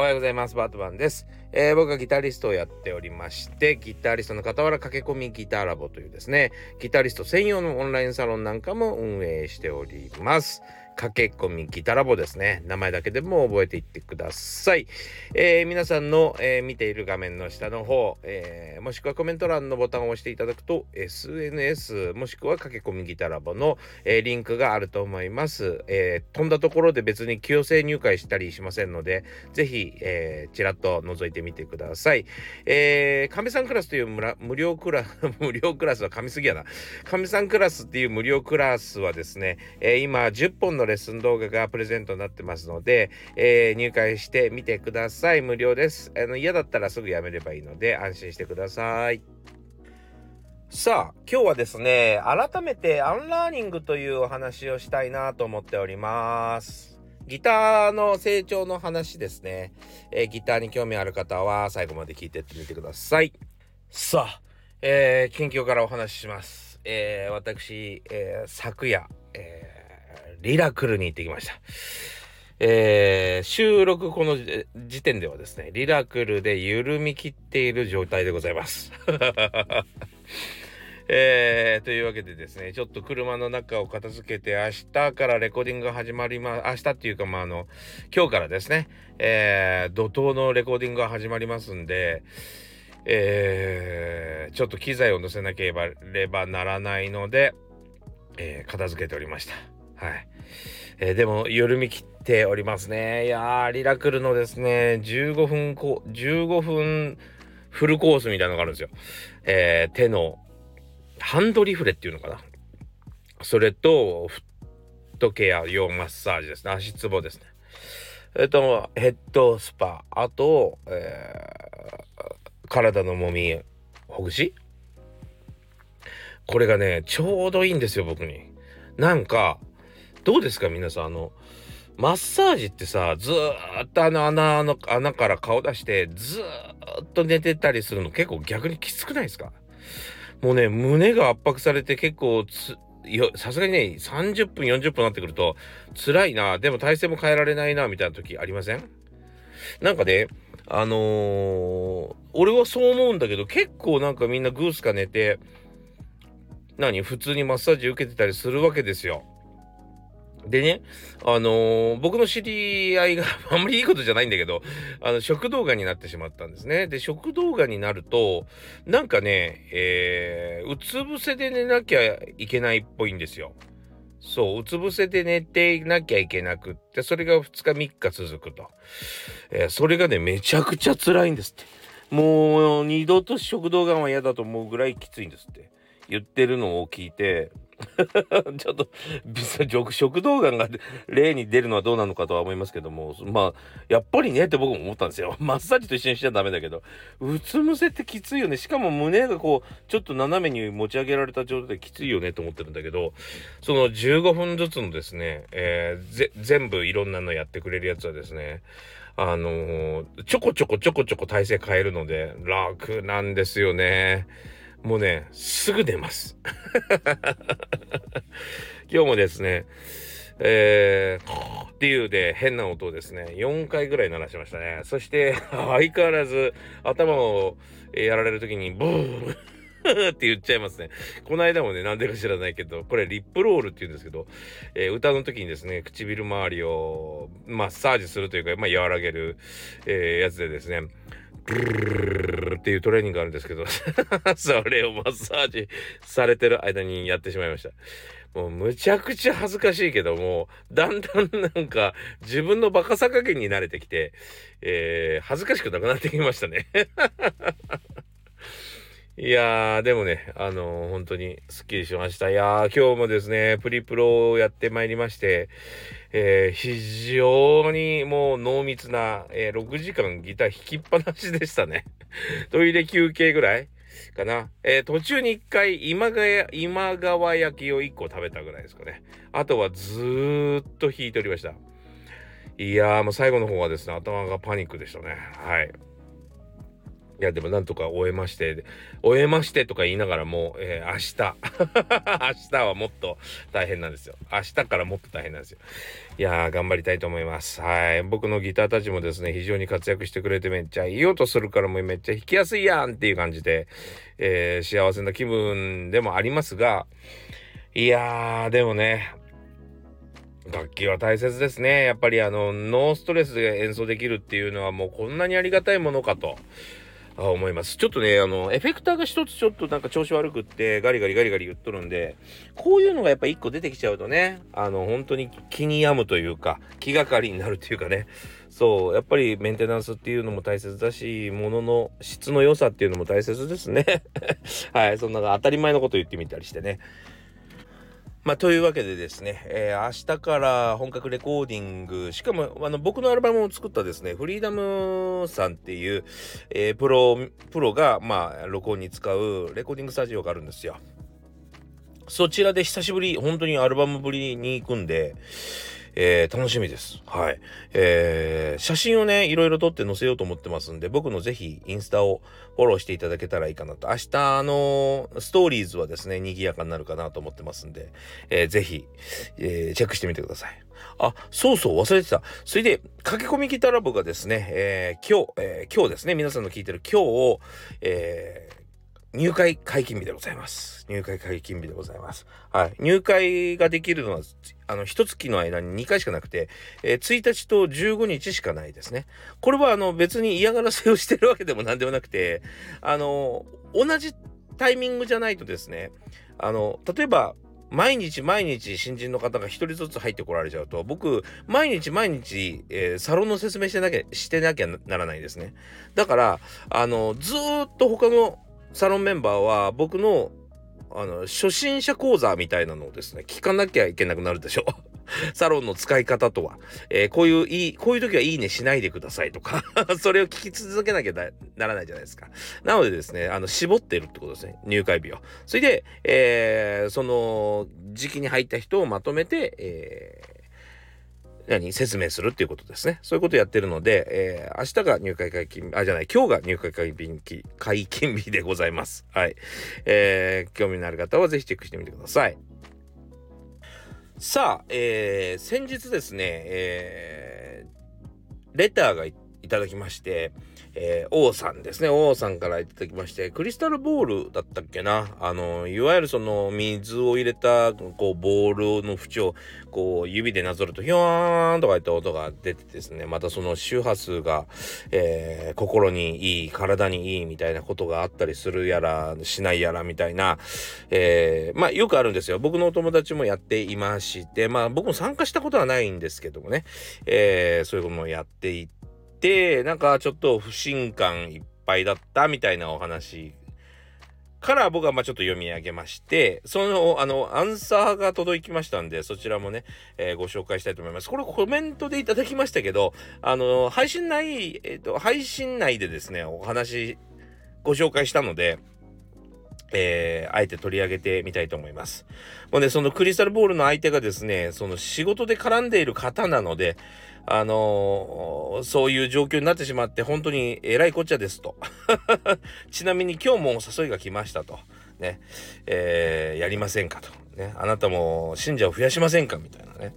おはようございます。バートマンです。えー、僕はギタリストをやっておりまして、ギタリストの傍ら駆け込みギターラボというですね、ギタリスト専用のオンラインサロンなんかも運営しております。駆け込みギタラボですね。名前だけでも覚えていってください。えー、皆さんの、えー、見ている画面の下の方、えー、もしくはコメント欄のボタンを押していただくと、SNS もしくは駆け込みギタラボの、えリンクがあると思います。え飛んだところで別に強制入会したりしませんので、ぜひ、えー、ちらっと覗いてみてください。えー、亀さんクラスという無料クラス、無料クラスは噛みすぎやな。亀さんクラスっていう無料クラスはですね、え今10本のレッスン動画がプレゼントになってますので、えー、入会してみてください。無料です。あの嫌だったらすぐやめればいいので安心してください。さあ、今日はですね、改めて unlearning というお話をしたいなと思っております。ギターの成長の話ですね。えー、ギターに興味ある方は最後まで聞いてってみてください。さあ、えー、近況からお話しします。えー、私、え昨夜、えリラクルに行ってきました。えー、収録この時点ではですね、リラクルで緩み切っている状態でございます。えー、というわけでですね、ちょっと車の中を片付けて、明日からレコーディングが始まります、明日っていうか、まあ、あの、今日からですね、えー、怒涛のレコーディングが始まりますんで、えー、ちょっと機材を載せなければならないので、えー、片付けておりました。はい。えー、でも、緩み切っておりますね。いやー、リラクルのですね、15分こ、15分フルコースみたいなのがあるんですよ。えー、手の、ハンドリフレっていうのかな。それと、フットケア用マッサージですね。足つぼですね。えっと、ヘッドスパ、あと、えー、体のもみ、ほぐしこれがね、ちょうどいいんですよ、僕に。なんか、どうですか皆さんあのマッサージってさずーっとあの穴の穴から顔出してずーっと寝てたりするの結構逆にきつくないですか？もうね胸が圧迫されて結構さすがにね30分40分なってくると辛いなでも体勢も変えられないなみたいな時ありません？なんかねあのー、俺はそう思うんだけど結構なんかみんなグースか寝て何普通にマッサージ受けてたりするわけですよ。でね、あのー、僕の知り合いが あんまりいいことじゃないんだけど、あの、食道がになってしまったんですね。で、食道がになると、なんかね、えー、うつ伏せで寝なきゃいけないっぽいんですよ。そう、うつ伏せで寝ていなきゃいけなくって、それが2日3日続くと。えー、それがね、めちゃくちゃ辛いんですって。もう、二度と食道がんは嫌だと思うぐらいきついんですって。言ってるのを聞いて、ちょっと、食道がんが例に出るのはどうなのかとは思いますけども、まあ、やっぱりねって僕も思ったんですよ。マッサージと一緒にしちゃダメだけど、うつ伏せってきついよね。しかも胸がこう、ちょっと斜めに持ち上げられた状態できついよねと思ってるんだけど、その15分ずつのですね、えー、全部いろんなのやってくれるやつはですね、あのー、ちょこちょこちょこちょこ体勢変えるので、楽なんですよね。もうね、すぐ出ます。今日もですね、えー、っていうで変な音をですね、4回ぐらい鳴らしましたね。そして、相変わらず頭をやられる時に、ブーって言っちゃいますね。この間もね、なんでか知らないけど、これリップロールって言うんですけど、えー、歌の時にですね、唇周りをマッサージするというか、まあ、和らげる、えー、やつでですね、ブルっていうトレーニングがあるんですけどそれをマッサージされてる間にやってしまいました。もうむちゃくちゃ恥ずかしいけども、だんだんなんか自分のバカさ加減に慣れてきて、えー、恥ずかしくなくなってきましたねいやー、でもね、あのー、本当にスッキリしました。いやー、今日もですね、プリプロをやってまいりまして、えー、非常にもう濃密な、えー、6時間ギター弾きっぱなしでしたね。トイレ休憩ぐらいかな。えー、途中に1回今川、今川焼きを1個食べたぐらいですかね。あとはずーっと弾いておりました。いやー、もう最後の方はですね、頭がパニックでしたね。はい。いや、でもなんとか終えまして、終えましてとか言いながらも、えー、明日 明日はもっと大変なんですよ。明日からもっと大変なんですよ。いやー、頑張りたいと思います。はい。僕のギターたちもですね、非常に活躍してくれてめっちゃいい音するからもうめっちゃ弾きやすいやんっていう感じで、えー、幸せな気分でもありますが、いやー、でもね、楽器は大切ですね。やっぱりあの、ノーストレスで演奏できるっていうのはもうこんなにありがたいものかと。思います。ちょっとね、あの、エフェクターが一つちょっとなんか調子悪くって、ガリガリガリガリ言っとるんで、こういうのがやっぱ一個出てきちゃうとね、あの、本当に気に病むというか、気がかりになるというかね、そう、やっぱりメンテナンスっていうのも大切だし、物の質の良さっていうのも大切ですね。はい、そんな当たり前のこと言ってみたりしてね。まあ、というわけでですね、えー、明日から本格レコーディング、しかも、あの、僕のアルバムを作ったですね、フリーダムさんっていう、えー、プロ、プロが、まあ、録音に使うレコーディングスタジオがあるんですよ。そちらで久しぶり、本当にアルバムぶりに行くんで、えー、楽しみです。はい。えー、写真をね、いろいろ撮って載せようと思ってますんで、僕のぜひインスタをフォローしていただけたらいいかなと。明日のストーリーズはですね、賑やかになるかなと思ってますんで、えー、ぜひ、えー、チェックしてみてください。あ、そうそう、忘れてた。それで、駆け込みギターラボがですね、えー、今日、えー、今日ですね、皆さんの聞いてる今日を、えー、入会解禁日でございます。入会解禁日でございます。はい。入会ができるのは、あの、一月の間に2回しかなくて、えー、1日と15日しかないですね。これは、あの、別に嫌がらせをしてるわけでも何でもなくて、あの、同じタイミングじゃないとですね、あの、例えば、毎日毎日新人の方が一人ずつ入ってこられちゃうと、僕、毎日毎日、えー、サロンの説明してなきゃ、してなきゃならないですね。だから、あの、ずっと他のサロンメンバーは僕のあの初心者講座みたいなのをですね聞かなきゃいけなくなるでしょ。サロンの使い方とは、えー、こういういいこういう時はいいねしないでくださいとか。それを聞き続けなきゃならないじゃないですか。なのでですねあの絞ってるってことですね。入会日を。それで、えー、その時期に入った人をまとめて、え何説明するっていうことですね。そういうことやってるので、えー、明日が入会解禁、あ、じゃない、今日が入会解禁解禁日でございます。はい。えー、興味のある方はぜひチェックしてみてください。さあ、えー、先日ですね、えー、レターがいただきまして、えー、王さんですね。王さんからいただきまして、クリスタルボールだったっけな？あの、いわゆるその水を入れた、こう、ボールの縁を、こう、指でなぞると、ひょーんとかいった音が出てですね、またその周波数が、えー、心にいい、体にいいみたいなことがあったりするやら、しないやらみたいな、えー、まあ、よくあるんですよ。僕のお友達もやっていまして、まあ、僕も参加したことはないんですけどもね、えー、そういうこともやっていて、て、なんかちょっと不信感いっぱいだったみたいなお話から僕はまあちょっと読み上げまして、その、あの、アンサーが届きましたんで、そちらもね、えー、ご紹介したいと思います。これコメントでいただきましたけど、あの、配信内、えっ、ー、と、配信内でですね、お話、ご紹介したので、えー、あえて取り上げてみたいと思います。もうね、そのクリスタルボールの相手がですね、その仕事で絡んでいる方なので、あの、そういう状況になってしまって本当にえらいこっちゃですと。ちなみに今日もお誘いが来ましたと。ね。えー、やりませんかと。ね。あなたも信者を増やしませんかみたいなね。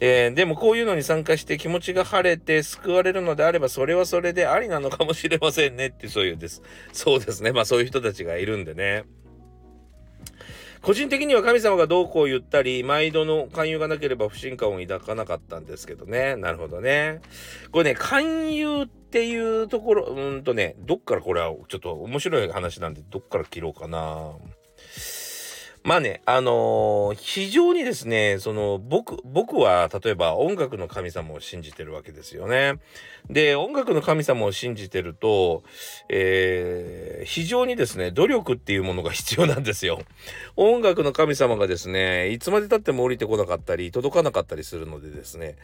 えー、でもこういうのに参加して気持ちが晴れて救われるのであればそれはそれでありなのかもしれませんねってそういうです。そうですね。まあそういう人たちがいるんでね。個人的には神様がどうこう言ったり、毎度の勧誘がなければ不信感を抱かなかったんですけどね。なるほどね。これね、勧誘っていうところ、うんとね、どっからこれはちょっと面白い話なんで、どっから切ろうかな。まあね、あのー、非常にですね、その、僕、僕は、例えば音楽の神様を信じてるわけですよね。で、音楽の神様を信じてると、えー、非常にですね、努力っていうものが必要なんですよ。音楽の神様がですね、いつまで経っても降りてこなかったり、届かなかったりするのでですね、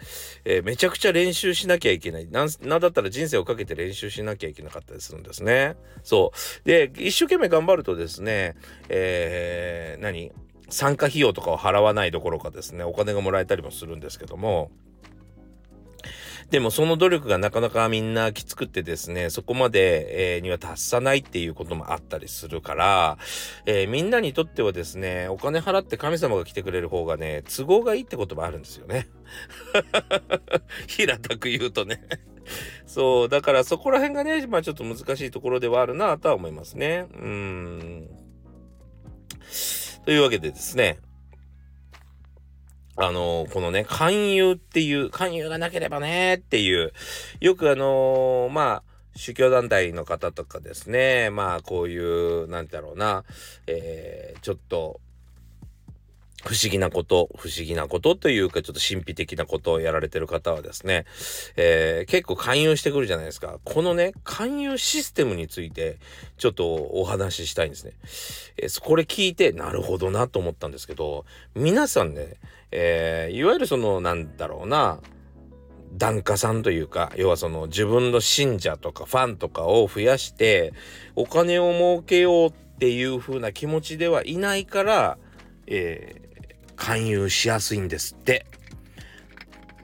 えー、めちゃくちゃ練習しなきゃいけない。なん、なんだったら人生をかけて練習しなきゃいけなかったりするんですね。そう。で、一生懸命頑張るとですね、えー、何？参加費用とかを払わないどころかですね、お金がもらえたりもするんですけども、でもその努力がなかなかみんなきつくってですね、そこまで、え、には達さないっていうこともあったりするから、えー、みんなにとってはですね、お金払って神様が来てくれる方がね、都合がいいってこともあるんですよね。平たく言うとねそう、だからそこら辺がね、まあちょっと難しいところではあるなとは思いますね。うん。というわけでですね、あの、このね、勧誘っていう、勧誘がなければねっていう、よくあのー、まあ、宗教団体の方とかですね、まあ、こういう、なんだろうな、えー、ちょっと、不思議なこと、不思議なことというか、ちょっと神秘的なことをやられてる方はですね、えー、結構勧誘してくるじゃないですか。このね、勧誘システムについて、ちょっとお話ししたいんですね。えー、これ聞いて、なるほどなと思ったんですけど、皆さんね、えー、いわゆるそのなんだろうな檀家さんというか要はその自分の信者とかファンとかを増やしてお金を儲けようっていう風な気持ちではいないから、え、勧誘しやすいんですって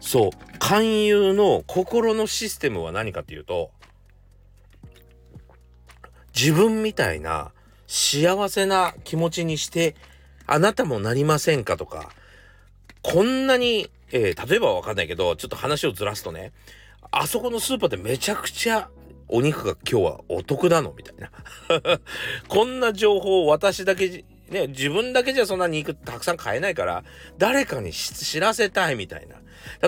そう勧誘の心のシステムは何かっていうと自分みたいな幸せな気持ちにしてあなたもなりませんかとかこんなに、えー、例えばわかんないけど、ちょっと話をずらすとね、あそこのスーパーでめちゃくちゃお肉が今日はお得なのみたいな。こんな情報を私だけ、ね、自分だけじゃそんな肉たくさん買えないから、誰かに知らせたいみたいな。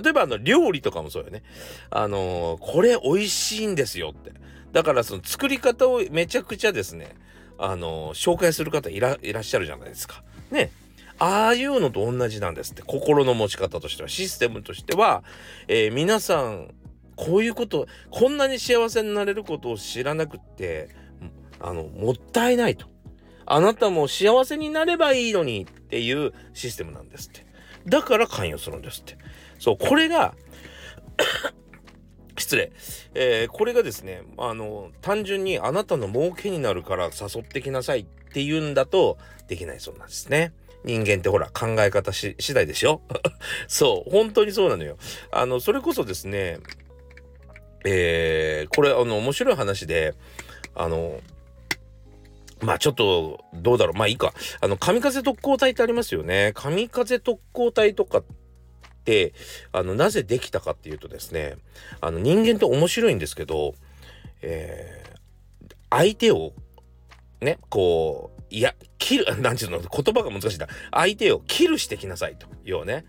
例えばあの料理とかもそうよね。あのー、これ美味しいんですよって。だからその作り方をめちゃくちゃですね、あのー、紹介する方いらっしゃるじゃないですか。ね。ああいうのと同じなんですって。心の持ち方としては、システムとしては、えー、皆さん、こういうこと、こんなに幸せになれることを知らなくって、あの、もったいないと。あなたも幸せになればいいのにっていうシステムなんですって。だから関与するんですって。そう、これが 失礼。えー、これがですね、あの、単純にあなたの儲けになるから誘ってきなさいっていうんだとできないそうなんですね。人間ってほら考え方し次第でしょ そう、本当にそうなのよ。あの、それこそですね、えー、これあの面白い話で、あの、まあちょっと、どうだろう。まあいいか。あの、神風特攻隊ってありますよね。神風特攻隊とかって、あの、なぜできたかっていうとですね、あの、人間って面白いんですけど、えー、相手を、ね、こう、いや、キル、なんちゅうの、言葉が難しいんだ。相手をキルしてきなさいと。要はね。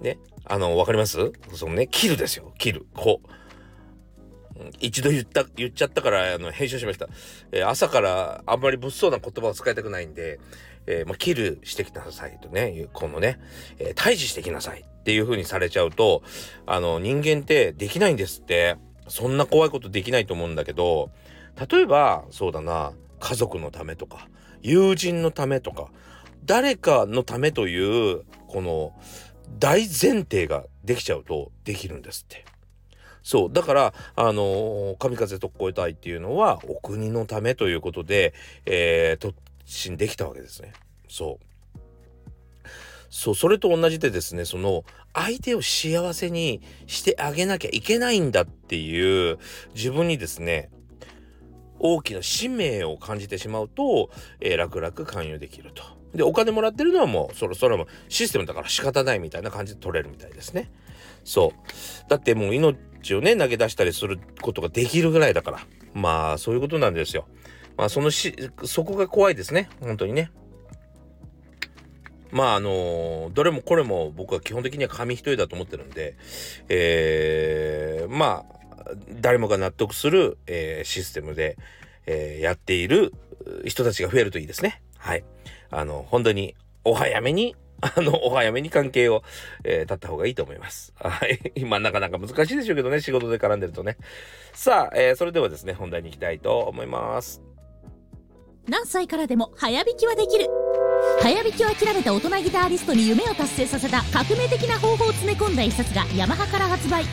ね。あの、わかります？そのね、キルですよ。キル。こう。一度言った、言っちゃったから、あの、編集しました。えー、朝からあんまり物騒な言葉を使いたくないんで、えー、まあ、キルしてきなさいとね、このね、えー、退治してきなさいっていう風にされちゃうと、あの、人間ってできないんですって。そんな怖いことできないと思うんだけど、例えば、そうだな、家族のためとか、友人のためとか、誰かのためという、この大前提ができちゃうとできるんですって。そう。だから、あのー、神風特攻隊っていうのは、お国のためということで、えー、突進できたわけですね。そう。そう、それと同じでですね、その、相手を幸せにしてあげなきゃいけないんだっていう、自分にですね、大きな使命を感じてしまうと、えー、楽々勧誘できると。で、お金もらってるのはもう、そろそろもシステムだから仕方ないみたいな感じで取れるみたいですね。そう。だってもう命をね、投げ出したりすることができるぐらいだから。まあ、そういうことなんですよ。まあ、そのし、そこが怖いですね。本当にね。まああのどれもこれも僕は基本的には紙一重だと思ってるんで、えー、まあ誰もが納得する、えー、システムで、えー、やっている人たちが増えるといいですね。はい。あの、本当にお早めに、あの、お早めに関係を、えー、立った方がいいと思います。はい。今なかなか難しいでしょうけどね、仕事で絡んでるとね。さあ、えー、それではですね、本題に行きたいと思います。何歳からでも早弾きはできる早弾きを諦めた大人ギタリストに夢を達成させた革命的な方法を詰め込んだ一冊がヤマハから発売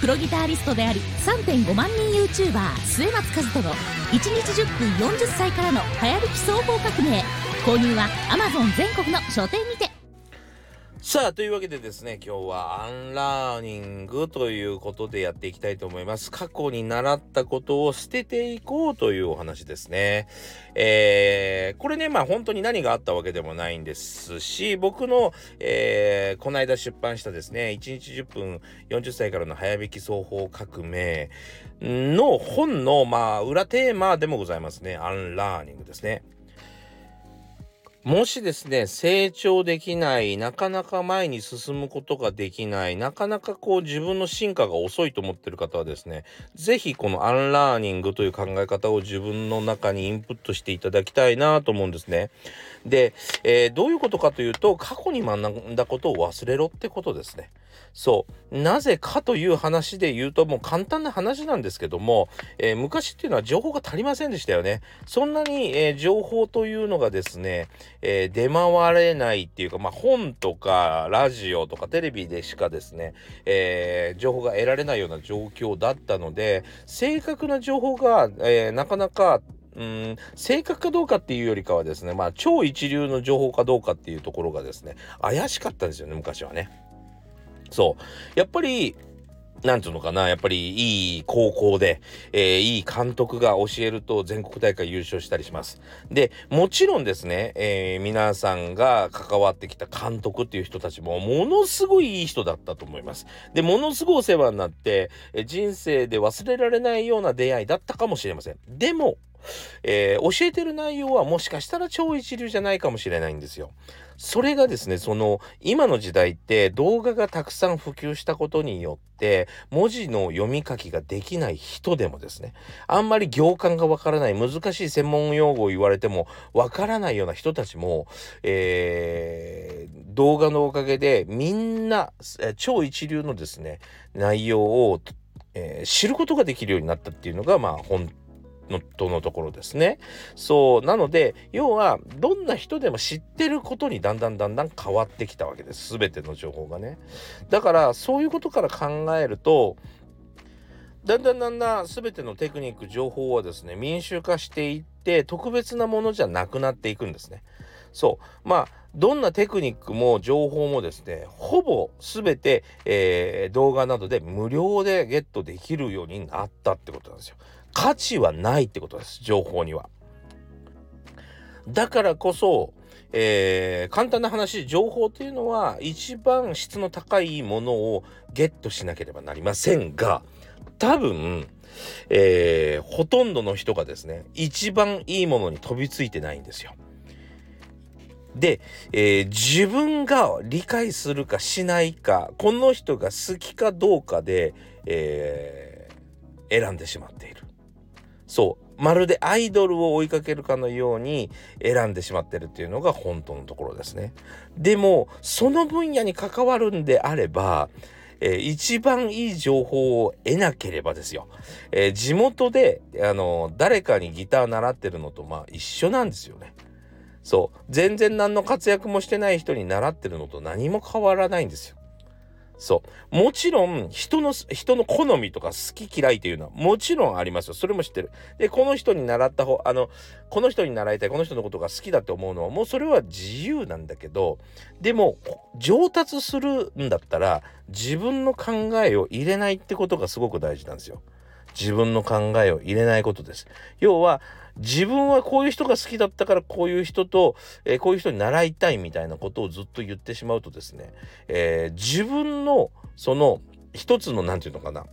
プロギタリストであり3.5万人 YouTuber 末松和人の1日10分40歳からの流行りき双方革命購入は Amazon 全国の書店にてさあ、というわけでですね、今日は unlearning ということでやっていきたいと思います。過去に習ったことを捨てていこうというお話ですね。えー、これね、まあ本当に何があったわけでもないんですし、僕の、えー、この間出版したですね、1日10分40歳からの早弾き奏法革命の本の、まあ、裏テーマでもございますね。 unlearning ですね。もしですね、成長できない、なかなか前に進むことができない、なかなかこう自分の進化が遅いと思ってる方はですね、是非このアンラーニングという考え方を自分の中にインプットしていただきたいなと思うんですね。で、えー、どういうことかというと、過去に学んだことを忘れろってことですね。そう。なぜかという話で言うと、もう簡単な話なんですけども、えー、昔っていうのは情報が足りませんでしたよね。そんなに、えー、情報というのがですね、えー、出回れないっていうか、まあ、本とかラジオとかテレビでしかですね、え情報が得られないような状況だったので、正確な情報が、えなかなかうん、正確かどうかっていうよりかはですね、まあ、超一流の情報かどうかっていうところがですね、怪しかったんですよね、昔はね。そう。やっぱり、なんていうのかな、やっぱりいい高校で、えー、いい監督が教えると全国大会優勝したりします。で、もちろんですね、えー、皆さんが関わってきた監督っていう人たちもものすごいいい人だったと思います。で、ものすごいお世話になって、え、人生で忘れられないような出会いだったかもしれません。でも、えー、教えてる内容はもしかしたら超一流じゃないかもしれないんですよ。それがですね、その今の時代って動画がたくさん普及したことによって文字の読み書きができない人でもですね、あんまり行間がわからない難しい専門用語を言われてもわからないような人たちも、えー、動画のおかげでみんな、超一流のですね、内容をえー、知ることができるようになったっていうのがまあ本のとのところですね。そうなので要はどんな人でも知ってることにだんだんだんだん変わってきたわけです全ての情報がね。だからそういうことから考えるとだんだんだんだん全てのテクニック情報はですね民衆化していって特別なものじゃなくなっていくんですね。そうまあどんなテクニックも情報もですねほぼ全て、えー、動画などで無料でゲットできるようになったってことなんですよ。価値はないってことです、情報には。だからこそ、えー、簡単な話、情報というのは一番質の高いものをゲットしなければなりませんが、多分、えー、ほとんどの人がですね、一番いいものに飛びついてないんですよ。で、えー、自分が理解するかしないか、この人が好きかどうかで、え、選んでしまっている。そう。まるでアイドルを追いかけるかのように選んでしまってるっていうのが本当のところですね。でも、その分野に関わるんであれば、えー、一番いい情報を得なければですよ。えー、地元で、あの、誰かにギター習ってるのとまあ一緒なんですよね。そう。全然何の活躍もしてない人に習ってるのと何も変わらないんですよ。そう。もちろん、人の、人の好みとか好き嫌いっていうのはもちろんありますよ。それも知ってる。で、この人に習った方、あの、この人に習いたい、この人のことが好きだって思うのは、もうそれは自由なんだけど、でも、上達するんだったら、自分の考えを入れないってことがすごく大事なんですよ。自分の考えを入れないことです。要は、自分はこういう人が好きだったからこういう人と、えー、こういう人に習いたいみたいなことをずっと言ってしまうとですね、えー、自分のその一つの何て言うのかな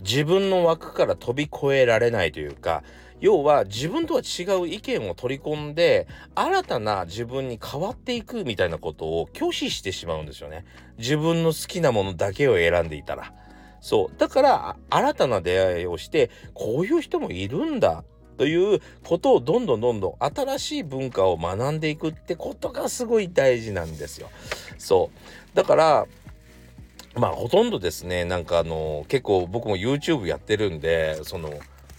自分の枠から飛び越えられないというか要は自分とは違う意見を取り込んで新たな自分に変わっていくみたいなことを拒否してしまうんですよね。自分の好きなものだけを選んでいたら。そう。だから新たな出会いをしてこういう人もいるんだ。ということをどんどんどんどん新しい文化を学んでいくってことがすごい大事なんですよ。そうだからまあほとんどですねなんかあの結構僕も YouTube やってるんでその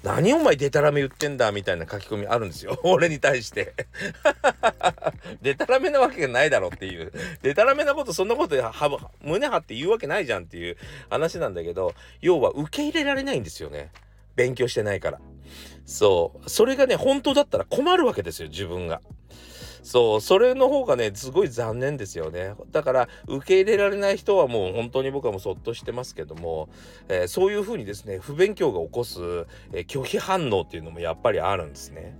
何お前デタラメ言ってんだみたいな書き込みあるんですよ。俺に対して。デタラメなわけがないだろっていう。デタラメなことそんなことは胸張って言うわけないじゃんっていう話なんだけど、要は受け入れられないんですよね。勉強してないから。そう。それがね、本当だったら困るわけですよ、自分が。そう、それの方がね、すごい残念ですよね。だから、受け入れられない人はもう本当に僕はもうそっとしてますけども、えー、そういうふうにですね、不勉強が起こす、えー、拒否反応っていうのもやっぱりあるんですね。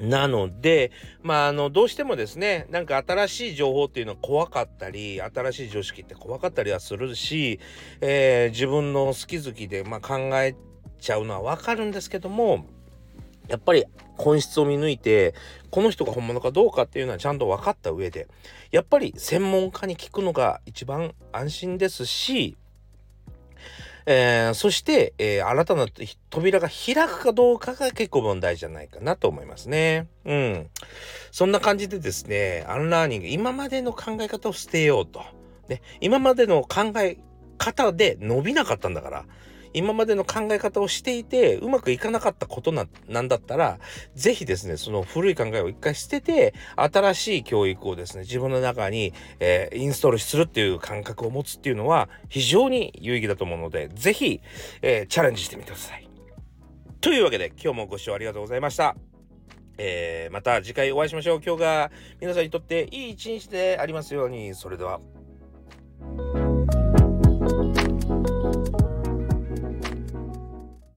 なので、まあ、あの、どうしてもですね、なんか新しい情報っていうのは怖かったり、新しい常識って怖かったりはするし、えー、自分の好き好きで、まあ、考えちゃうのはわかるんですけども、やっぱり本質を見抜いて、この人が本物かどうかっていうのはちゃんと分かった上で、やっぱり専門家に聞くのが一番安心ですし、えー、そして、えー、新たな扉が開くかどうかが結構問題じゃないかなと思いますね。うん。そんな感じでですね、アンラーニング、今までの考え方を捨てようと。ね、今までの考え方で伸びなかったんだから、今までの考え方をしていてうまくいかなかったことななんだったら是非ですねその古い考えを一回捨てて新しい教育をですね自分の中に、えー、インストールするっていう感覚を持つっていうのは非常に有意義だと思うので是非、えー、チャレンジしてみてください。というわけで今日もご視聴ありがとうございました。えー、また次回お会いしましょう。今日が皆さんにとっていい一日でありますように。それでは。